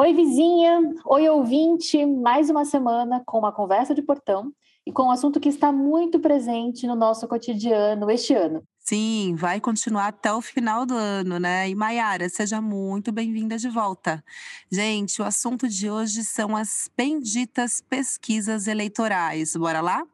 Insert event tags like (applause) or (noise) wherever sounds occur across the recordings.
Oi, vizinha. Oi, ouvinte. Mais uma semana com uma conversa de portão e com um assunto que está muito presente no nosso cotidiano este ano. Sim, vai continuar até o final do ano, né? E Maiara, seja muito bem-vinda de volta. Gente, o assunto de hoje são as benditas pesquisas eleitorais. Bora lá?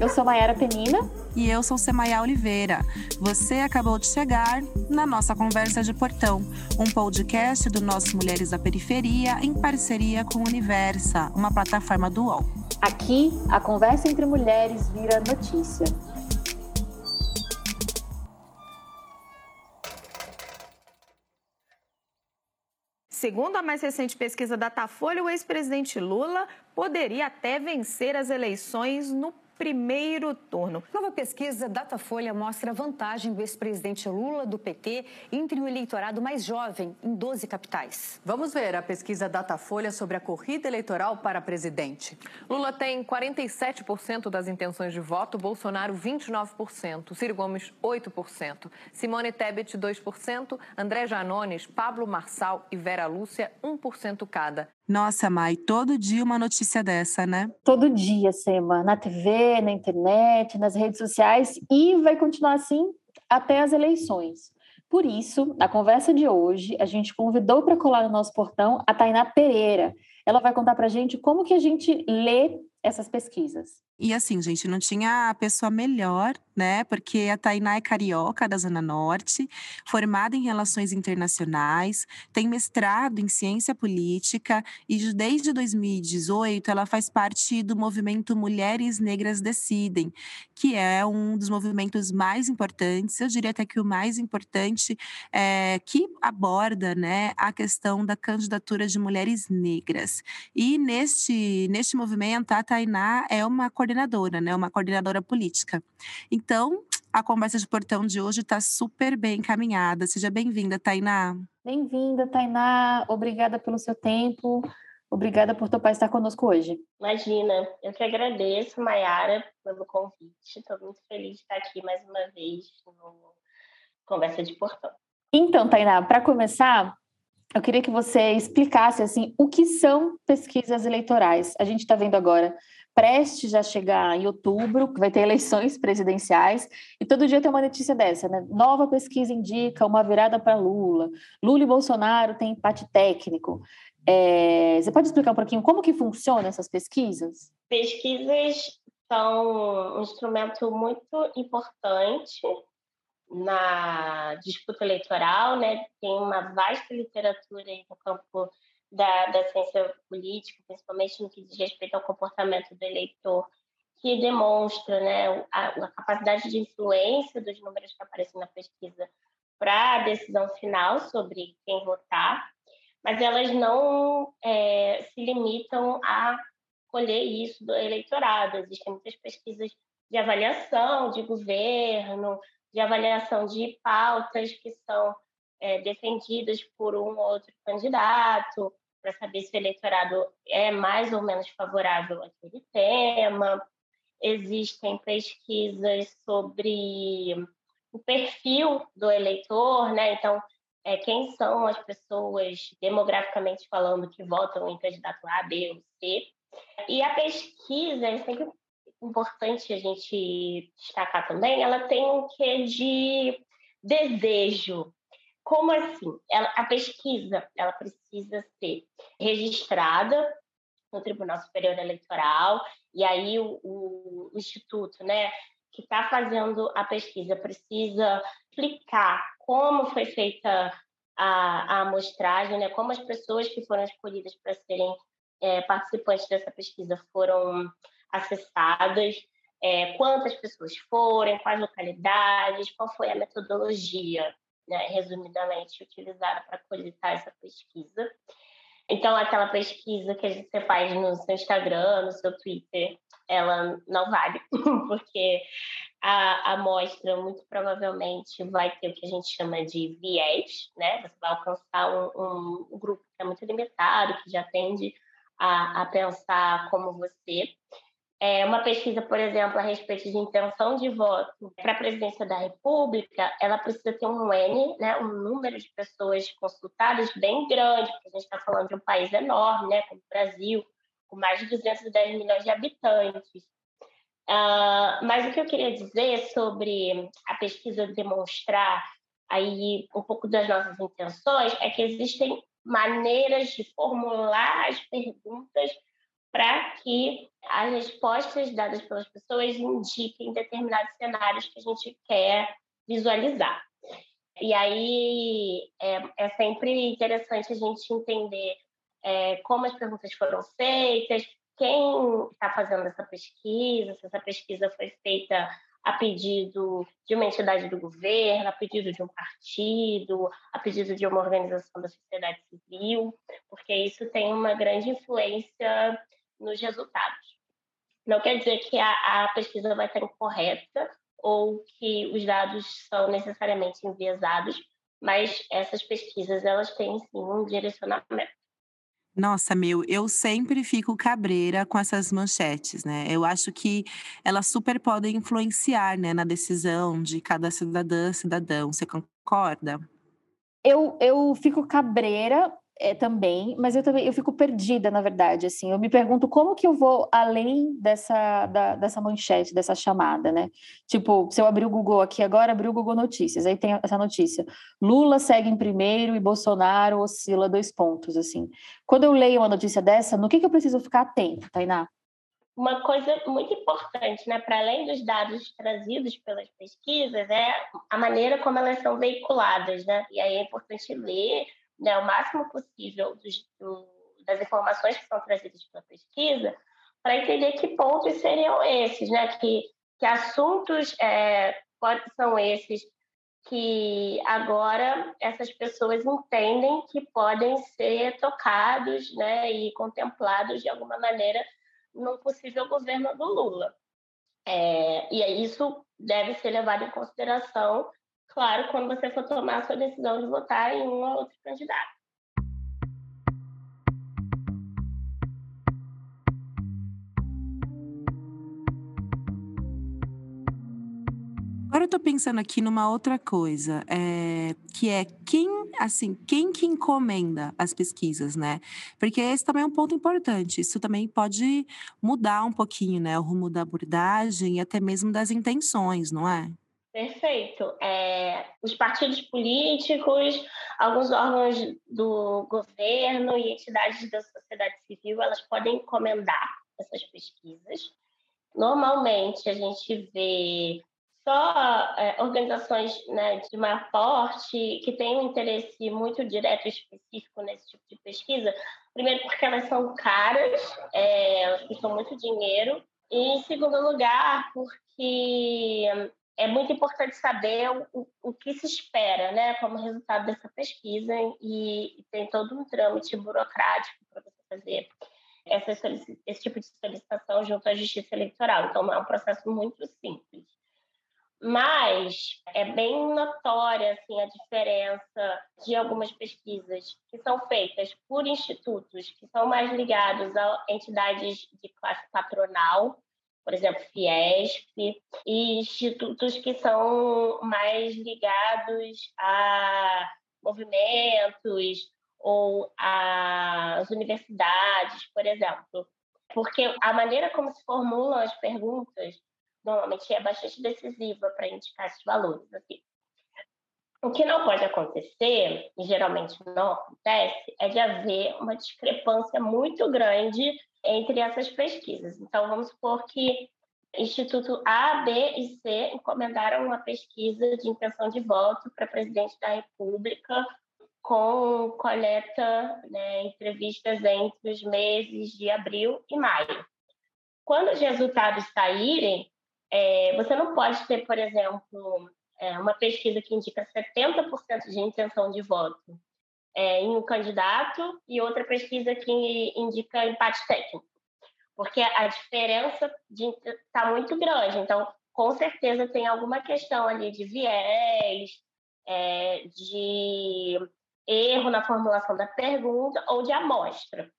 Eu sou Maiara Penina e eu sou Semaia Oliveira. Você acabou de chegar na nossa Conversa de Portão, um podcast do nosso Mulheres da Periferia em parceria com Universa, uma plataforma do UOL. Aqui, a conversa entre mulheres vira notícia. Segundo a mais recente pesquisa da Datafolha, o ex-presidente Lula poderia até vencer as eleições no primeiro turno. Nova pesquisa Datafolha mostra a vantagem do ex-presidente Lula do PT entre o eleitorado mais jovem em 12 capitais. Vamos ver a pesquisa Datafolha sobre a corrida eleitoral para presidente. Lula tem 47% das intenções de voto, Bolsonaro 29%, Ciro Gomes 8%, Simone Tebet 2%, André Janones, Pablo Marçal e Vera Lúcia 1% cada. Nossa, Mai, todo dia uma notícia dessa, né? Todo dia, Sema, na TV, na internet, nas redes sociais e vai continuar assim até as eleições. Por isso, na conversa de hoje, a gente convidou para colar no nosso portão a Tainá Pereira. Ela vai contar para a gente como que a gente lê essas pesquisas. E assim, gente, não tinha a pessoa melhor, né? Porque a Tainá é carioca da Zona Norte, formada em relações internacionais, tem mestrado em ciência política e desde 2018 ela faz parte do movimento Mulheres Negras Decidem, que é um dos movimentos mais importantes, eu diria até que o mais importante, é, que aborda, né, a questão da candidatura de mulheres negras. E neste, neste movimento, a Tainá é uma coordenadora coordenadora, né? Uma coordenadora política. Então, a conversa de portão de hoje está super bem encaminhada. Seja bem-vinda, Tainá. Bem-vinda, Tainá. Obrigada pelo seu tempo. Obrigada por topar estar conosco hoje. Imagina, eu que agradeço, Mayara, pelo convite. Estou muito feliz de estar aqui mais uma vez no Conversa de Portão. Então, Tainá, para começar, eu queria que você explicasse assim o que são pesquisas eleitorais. A gente está vendo agora prestes a chegar em outubro, que vai ter eleições presidenciais, e todo dia tem uma notícia dessa, né? Nova pesquisa indica uma virada para Lula. Lula e Bolsonaro têm empate técnico. É, você pode explicar um pouquinho como que funcionam essas pesquisas? Pesquisas são um instrumento muito importante na disputa eleitoral, né? Tem uma vasta literatura no campo da, da ciência política, principalmente no que diz respeito ao comportamento do eleitor, que demonstra né, a, a capacidade de influência dos números que aparecem na pesquisa para a decisão final sobre quem votar, mas elas não é, se limitam a colher isso do eleitorado. Existem muitas pesquisas de avaliação de governo, de avaliação de pautas que são é, defendidas por um ou outro candidato, para saber se o eleitorado é mais ou menos favorável àquele tema. Existem pesquisas sobre o perfil do eleitor, né? Então, é, quem são as pessoas, demograficamente falando, que votam em candidato A, B ou C. E a pesquisa, é sempre importante a gente destacar também, ela tem um quê de desejo, como assim? Ela, a pesquisa ela precisa ser registrada no Tribunal Superior Eleitoral e aí o, o, instituto, né, que está fazendo a pesquisa precisa explicar como foi feita a, a amostragem, né, como as pessoas que foram escolhidas para serem é, participantes dessa pesquisa foram acessadas, é, quantas pessoas foram, quais localidades, qual foi a metodologia né, resumidamente, utilizada para coletar essa pesquisa. Então, aquela pesquisa que gente faz no seu Instagram, no seu Twitter, ela não vale, (laughs) porque a amostra muito provavelmente vai ter o que a gente chama de viés, né? Você vai alcançar um, um grupo que é muito limitado, que já tende a, a pensar como você. É, uma pesquisa, por exemplo, a respeito de intenção de voto para a presidência da República, ela precisa ter um N, né, um número de pessoas consultadas bem grande, porque a gente está falando de um país enorme, né, como o Brasil, com mais de 210 milhões de habitantes. Uh, mas o que eu queria dizer sobre a pesquisa demonstrar aí um pouco das nossas intenções é que existem maneiras de formular as perguntas para que as respostas dadas pelas pessoas indiquem determinados cenários que a gente quer visualizar. E aí é, é sempre interessante a gente entender é, como as perguntas foram feitas, quem está fazendo essa pesquisa, se essa pesquisa foi feita a pedido de uma entidade do governo, a pedido de um partido, a pedido de uma organização da sociedade civil, porque isso tem uma grande influência nos resultados. Não quer dizer que a, a pesquisa vai estar incorreta ou que os dados são necessariamente enviesados, mas essas pesquisas elas têm sim um direcionamento. Nossa, meu, eu sempre fico cabreira com essas manchetes, né? Eu acho que elas super podem influenciar, né, na decisão de cada cidadã, cidadão. Você concorda? Eu, eu fico cabreira é, também, mas eu também eu fico perdida, na verdade, assim, eu me pergunto como que eu vou além dessa, da, dessa manchete, dessa chamada, né? Tipo, se eu abrir o Google aqui agora, abrir o Google Notícias, aí tem essa notícia, Lula segue em primeiro e Bolsonaro oscila dois pontos, assim. Quando eu leio uma notícia dessa, no que, que eu preciso ficar atento, Tainá? Uma coisa muito importante, né, para além dos dados trazidos pelas pesquisas, é a maneira como elas são veiculadas, né? E aí é importante ler né, o máximo possível do, das informações que são trazidas pela pesquisa para entender que pontos seriam esses, né? Que, que assuntos é, pode, são esses que agora essas pessoas entendem que podem ser tocados né, e contemplados de alguma maneira no possível governo do Lula. É, e isso deve ser levado em consideração claro, quando você for tomar a sua decisão de votar em um ou outro candidato. Agora eu tô pensando aqui numa outra coisa, é, que é quem, assim, quem que encomenda as pesquisas, né? Porque esse também é um ponto importante. Isso também pode mudar um pouquinho, né? O rumo da abordagem e até mesmo das intenções, não é? Perfeito. É, os partidos políticos, alguns órgãos do governo e entidades da sociedade civil, elas podem encomendar essas pesquisas. Normalmente, a gente vê só é, organizações né, de maior porte que têm um interesse muito direto e específico nesse tipo de pesquisa. Primeiro, porque elas são caras, é, elas custam muito dinheiro. E, em segundo lugar, porque é muito importante saber o, o que se espera né, como resultado dessa pesquisa e, tem todo um trâmite burocrático para você fazer essa, esse tipo de solicitação junto à Justiça Eleitoral. Então, não é um processo muito simples. Mas é bem notória assim, a diferença de algumas pesquisas que são feitas por institutos que são mais ligados a entidades de classe patronal, por exemplo, Fiesp, e institutos que são mais ligados a movimentos ou às universidades, por exemplo. Porque a maneira como se formulam as perguntas normalmente é bastante decisiva para indicar esses valores. Assim. O que não pode acontecer, e geralmente não acontece, é de haver uma discrepância muito grande entre essas pesquisas. Então, vamos supor que Instituto A, B e C encomendaram uma pesquisa de intenção de voto para presidente da República com coleta, né, entrevistas entre os meses de abril e maio. Quando os resultados saírem, é, você não pode ter, por exemplo, é, uma pesquisa que indica 70% de intenção de voto é, em um candidato e outra pesquisa que indica empate técnico, porque a diferença está muito grande. Então, com certeza tem alguma questão ali de viés, é, de erro na formulação da pergunta ou de amostra.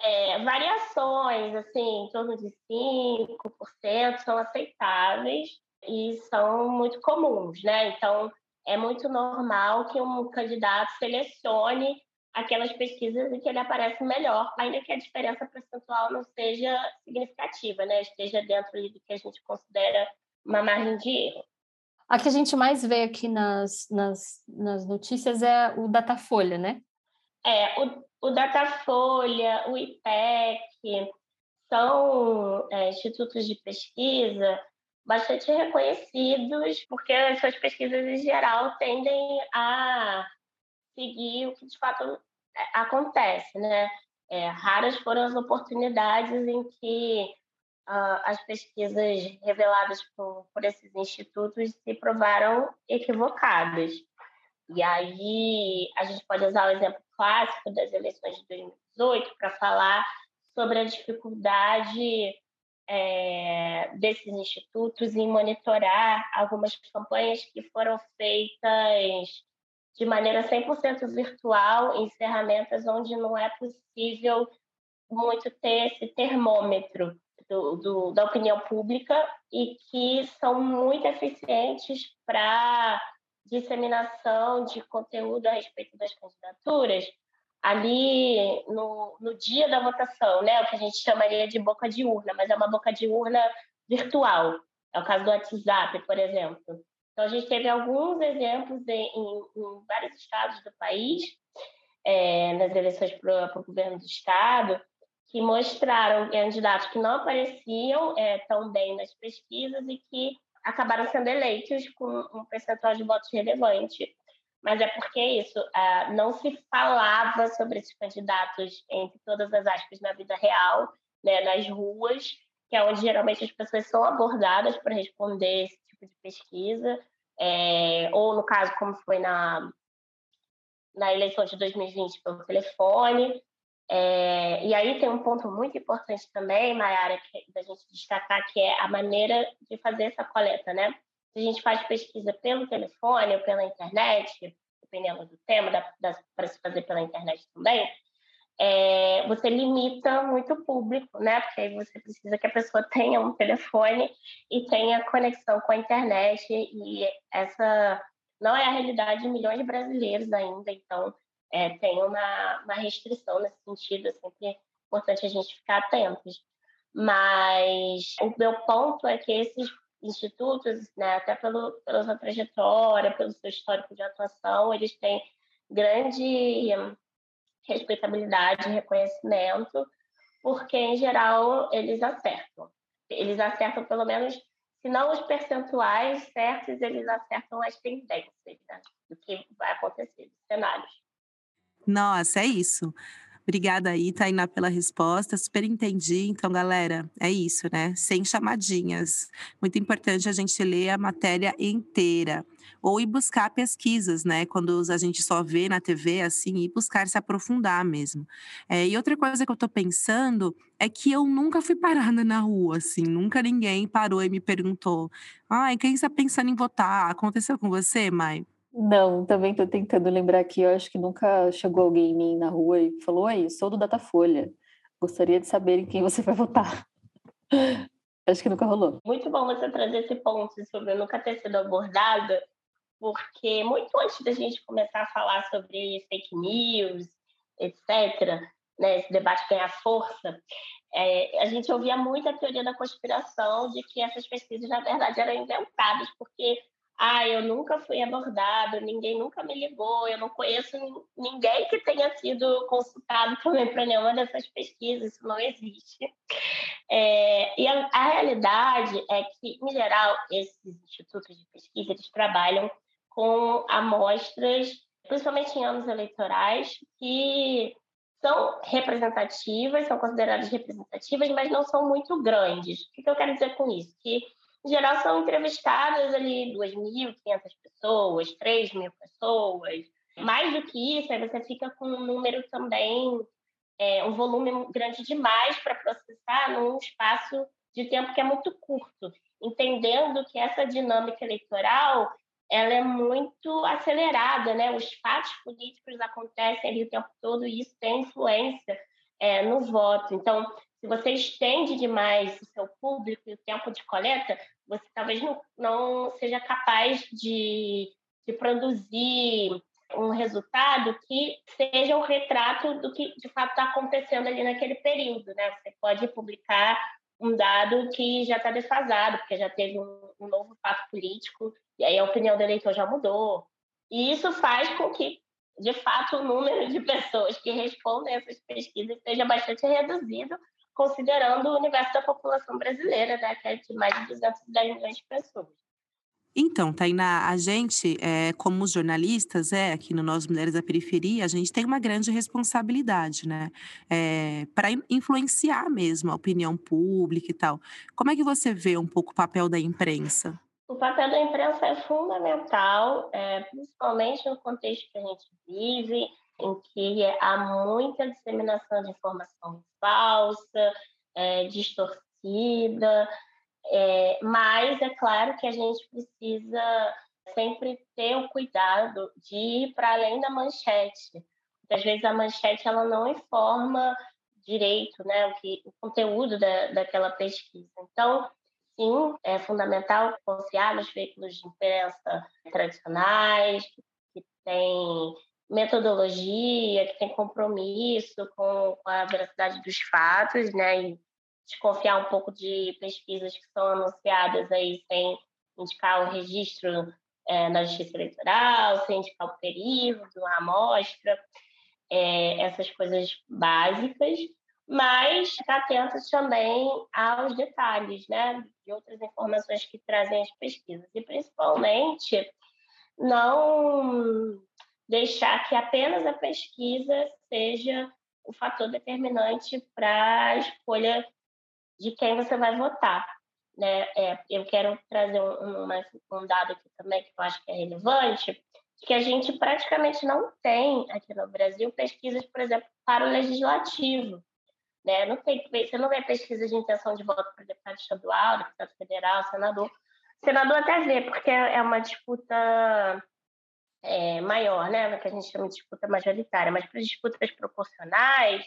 É, variações, assim, em torno de 5% são aceitáveis e são muito comuns, né? Então, é muito normal que um candidato selecione aquelas pesquisas em que ele aparece melhor, ainda que a diferença percentual não seja significativa, né? Esteja dentro do que a gente considera uma margem de erro. A que a gente mais vê aqui nas, nas, nas notícias é o Datafolha, né? É, o, o Datafolha, o IPEC, são é, institutos de pesquisa bastante reconhecidos, porque as suas pesquisas, em geral, tendem a seguir o que de fato é, acontece, né? É, raras foram as oportunidades em que uh, as pesquisas reveladas por, por esses institutos se provaram equivocadas. E aí a gente pode usar o exemplo clássico das eleições de 2018 para falar sobre a dificuldade é, desses institutos em monitorar algumas campanhas que foram feitas de maneira 100% virtual em ferramentas onde não é possível muito ter esse termômetro do, do, da opinião pública e que são muito eficientes para disseminação de conteúdo a respeito das candidaturas ali no, no dia da votação, né? O que a gente chamaria de boca de urna, mas é uma boca de urna virtual. É o caso do WhatsApp, por exemplo. Então, a gente teve alguns exemplos em, em, em vários estados do país, é, nas eleições para o governo do estado, que mostraram candidatos que não apareciam é, tão bem nas pesquisas e que acabaram sendo eleitos com um percentual de votos relevante. Mas é porque é isso, uh, não se falava sobre esses candidatos entre todas as aspas na vida real, né, nas ruas, que é onde geralmente as pessoas são abordadas para responder esse tipo de pesquisa, é, ou no caso, como foi na, na eleição de 2020, pelo telefone. É, e aí tem um ponto muito importante também, Mayara, da gente destacar, que é a maneira de fazer essa coleta, né? Se a gente faz pesquisa pelo telefone ou pela internet, dependendo do tema, para se fazer pela internet também, é, você limita muito o público, né? Porque aí você precisa que a pessoa tenha um telefone e tenha conexão com a internet, e essa não é a realidade de milhões de brasileiros ainda, então é, tem uma, uma restrição nesse sentido, é sempre importante a gente ficar atentos. Mas o meu ponto é que esses institutos, né, até pelo, pela sua trajetória, pelo seu histórico de atuação, eles têm grande respeitabilidade e reconhecimento, porque, em geral, eles acertam. Eles acertam, pelo menos, se não os percentuais certos, eles acertam as tendências né, do que vai acontecer, os cenários. Nossa, é isso. Obrigada aí, Tainá, pela resposta. Super entendi. Então, galera, é isso, né? Sem chamadinhas. Muito importante a gente ler a matéria inteira. Ou ir buscar pesquisas, né? Quando a gente só vê na TV, assim, ir buscar se aprofundar mesmo. É, e outra coisa que eu tô pensando é que eu nunca fui parada na rua, assim. Nunca ninguém parou e me perguntou: ai, quem está pensando em votar? Aconteceu com você, Mai? Não, também estou tentando lembrar aqui. Eu acho que nunca chegou alguém em mim na rua e falou: Oi, sou do Datafolha. Gostaria de saber em quem você vai votar. (laughs) acho que nunca rolou. Muito bom você trazer esse ponto sobre eu nunca ter sido abordada, porque muito antes da gente começar a falar sobre fake news, etc., né, esse debate ganhar força, é, a gente ouvia muito a teoria da conspiração de que essas pesquisas, na verdade, eram inventadas, porque ah, eu nunca fui abordado, ninguém nunca me ligou, eu não conheço ninguém que tenha sido consultado também para nenhuma dessas pesquisas, isso não existe. É, e a, a, realidade é que, em geral, esses institutos de pesquisa eles trabalham com amostras, principalmente em anos eleitorais, que são representativas, são consideradas representativas, mas não são muito grandes. O que eu quero dizer com isso? Que em geral, são entrevistadas ali 2.500 pessoas, 3.000 pessoas. Mais do que isso, aí você fica com um número também, é, um volume grande demais para processar num espaço de tempo que é muito curto, entendendo que essa dinâmica eleitoral ela é muito acelerada, né? Os fatos políticos acontecem ali o tempo todo e isso tem influência é, no voto. Então, se você estende demais o seu público e o tempo de coleta, você talvez não, não seja capaz de, de produzir um resultado que seja um retrato do que de fato está acontecendo ali naquele período, né? Você pode publicar um dado que já está defasado, porque já teve um, um, novo fato político, e aí a opinião do eleitor já mudou. E isso faz com que, de fato, o número de (laughs) pessoas que respondem essas pesquisas seja bastante reduzido, considerando o universo da população brasileira, né, que é de mais de 210 milhões de pessoas. Então, Tainá, a gente, é, como jornalistas, é, aqui no Nós Mulheres da Periferia, a gente tem uma grande responsabilidade, né? É, para influenciar mesmo a opinião pública e tal. Como é que você vê um pouco o papel da imprensa? O papel da imprensa é fundamental, é, principalmente no contexto que a gente vive, em que há muita disseminação de informação falsa, é, distorcida, é, mas é claro que a gente precisa sempre ter o cuidado de ir para além da manchete. Muitas vezes a manchete ela não informa direito né, o, que, o conteúdo da, daquela pesquisa. Então, sim, é fundamental confiar nos veículos de imprensa tradicionais, que têm metodologia, que têm compromisso com, com a veracidade dos fatos, né, e desconfiar um pouco de pesquisas que são anunciadas aí sem indicar o registro é, na Justiça Eleitoral, sem indicar o período, a amostra, é, essas coisas básicas, mas ficar atentos também aos detalhes, né, de outras informações que trazem as pesquisas. E principalmente não deixar que apenas a pesquisa seja o fator determinante para a escolha de quem você vai votar. Né? É, eu quero trazer um, uma, um dado aqui também que eu acho que é relevante, que a gente praticamente não tem aqui no Brasil pesquisas, por exemplo, para o legislativo. Né? Não tem, você não vê pesquisa de intenção de voto para deputado estadual, deputado federal, senador. Senador até vê, porque é uma disputa é, maior, né? que a gente chama de disputa majoritária, mas para disputas proporcionais,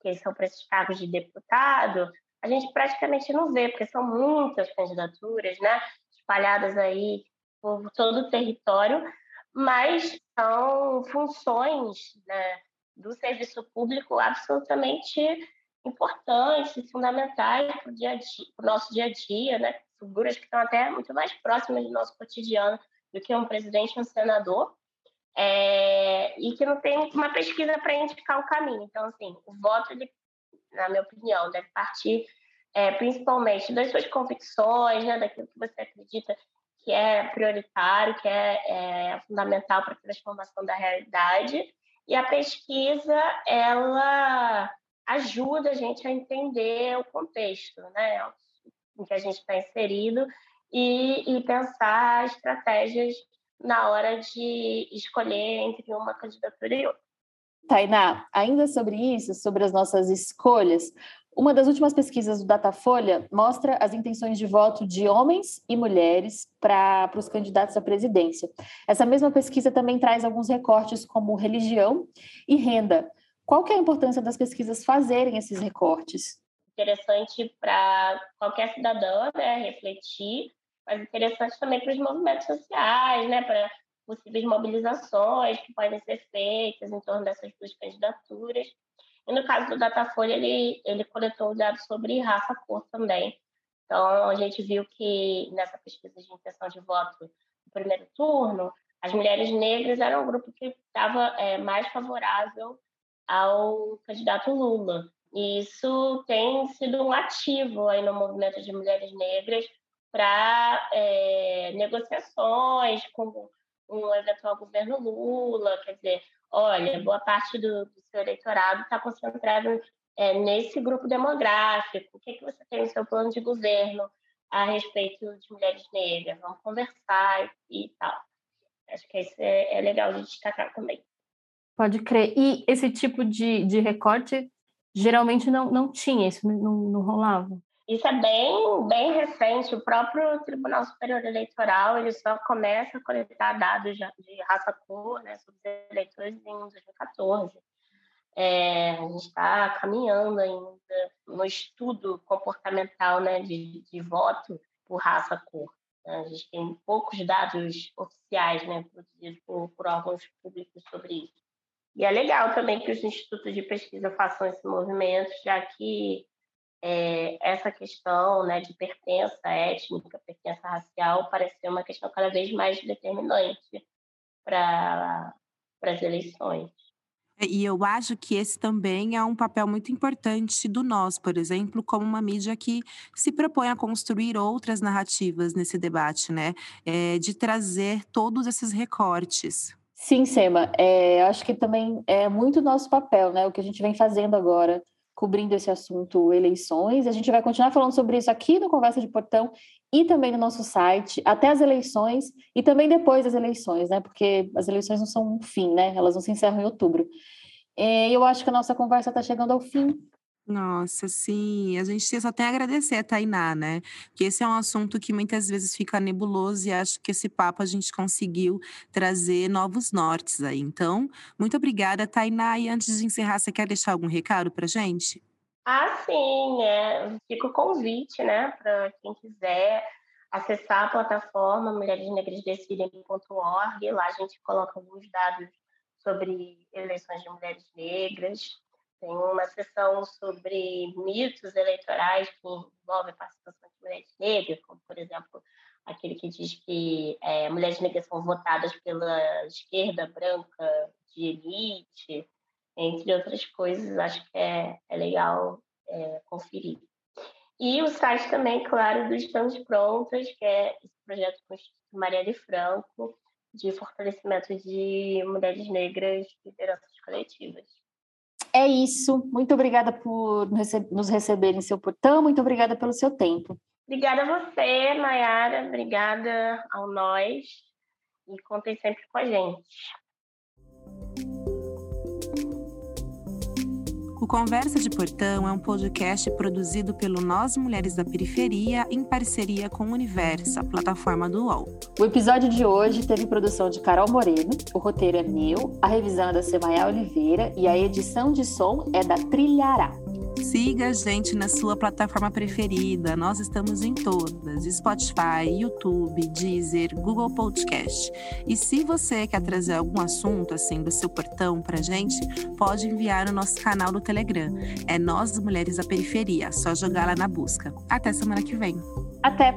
que são para esses cargos de deputado, a gente praticamente não vê, porque são muitas candidaturas, né, espalhadas aí por todo o território, mas são funções né, do serviço público absolutamente importantes, fundamentais para o nosso dia a dia, né? Figuras que estão até muito mais próximas do nosso cotidiano do que um presidente e um senador, é, e que não tem uma pesquisa para indicar o caminho. Então, assim, o voto ele na minha opinião, deve partir é, principalmente das suas convicções, né, daquilo que você acredita que é prioritário, que é, é fundamental para a transformação da realidade. E a pesquisa, ela ajuda a gente a entender o contexto né, em que a gente está inserido e, e pensar estratégias na hora de escolher entre uma candidatura e outra. Tainá, ainda sobre isso, sobre as nossas escolhas, uma das últimas pesquisas do Datafolha mostra as intenções de voto de homens e mulheres para os candidatos à presidência. Essa mesma pesquisa também traz alguns recortes como religião e renda. Qual que é a importância das pesquisas fazerem esses recortes? Interessante para qualquer cidadão né, refletir, mas interessante também para os movimentos sociais, né, para possíveis mobilizações que podem ser feitas em torno dessas duas candidaturas. E no caso do Datafolha, ele, ele coletou dados sobre raça cor também. Então, a gente viu que nessa pesquisa de intenção de voto no primeiro turno, as mulheres negras eram um grupo que estava é, mais favorável ao candidato Lula. E isso tem sido um ativo aí no movimento de mulheres negras para é, negociações com um eventual governo Lula, quer dizer, olha, boa parte do, do seu eleitorado está concentrado é, nesse grupo demográfico, o que, que você tem no seu plano de governo a respeito de mulheres negras, vamos conversar e, e tal. Acho que isso é, é legal de destacar também. Pode crer. E esse tipo de, de recorte geralmente não, não tinha, isso não, não rolava? Isso é bem, bem recente. O próprio Tribunal Superior Eleitoral ele só começa a coletar dados de raça cor né, sobre os eleitores em 2014. É, a gente está caminhando ainda no estudo comportamental né, de, de voto por raça cor. A gente tem poucos dados oficiais né, produzidos por, por órgãos públicos sobre isso. E é legal também que os institutos de pesquisa façam esse movimento, já que é, essa questão né, de pertença étnica, pertença racial, parece ser uma questão cada vez mais determinante para as eleições. É, e eu acho que esse também é um papel muito importante do nós, por exemplo, como uma mídia que se propõe a construir outras narrativas nesse debate, né? É, de trazer todos esses recortes. Sim, Sema. É, acho que também é muito nosso papel, né? O que a gente vem fazendo agora, cobrindo esse assunto eleições. A gente vai continuar falando sobre isso aqui no Conversa de Portão e também no nosso site, até as eleições e também depois das eleições, né? Porque as eleições não são um fim, né? Elas não se encerram em outubro. E eu acho que a nossa conversa está chegando ao fim. Nossa, sim. A gente só tem a agradecer a Tainá, né? Porque esse é um assunto que muitas vezes fica nebuloso e acho que esse papo a gente conseguiu trazer novos nortes aí. Então, muito obrigada, Tainá. E antes de encerrar, você quer deixar algum recado para gente? Ah, sim. É. Fica o convite, né, para quem quiser acessar a plataforma mulheresnegresdecidem.org. Lá a gente coloca alguns dados sobre eleições de mulheres negras tem uma sessão sobre mitos eleitorais que envolvem a participação de mulheres negras, como, por exemplo, aquele que diz que é, mulheres negras são votadas pela esquerda branca de elite, entre outras coisas. Acho que é, é legal é, conferir. E o site também, claro, do Estamos Prontas, que é esse projeto com Instituto Marielle Franco, de fortalecimento de mulheres negras e lideranças coletivas. É isso. Muito obrigada por nos receber em seu portão. Muito obrigada pelo seu tempo. Obrigada a você, Nayara. Obrigada ao nós. E contem sempre com a gente. O Conversa de Portão é um podcast produzido pelo Nós Mulheres da Periferia em parceria com o Universo, a plataforma do UOL. O episódio de hoje teve produção de Carol Moreno, o roteiro é meu, a revisão é da Semaia Oliveira e a edição de som é da Trilhará. Siga a gente na sua plataforma preferida. Nós estamos em todas: Spotify, YouTube, Deezer, Google Podcast. E se você quer trazer algum assunto assim do seu portão pra gente, pode enviar no nosso canal do Telegram. É Nós Mulheres da Periferia. Só jogar lá na busca. Até semana que vem. Até!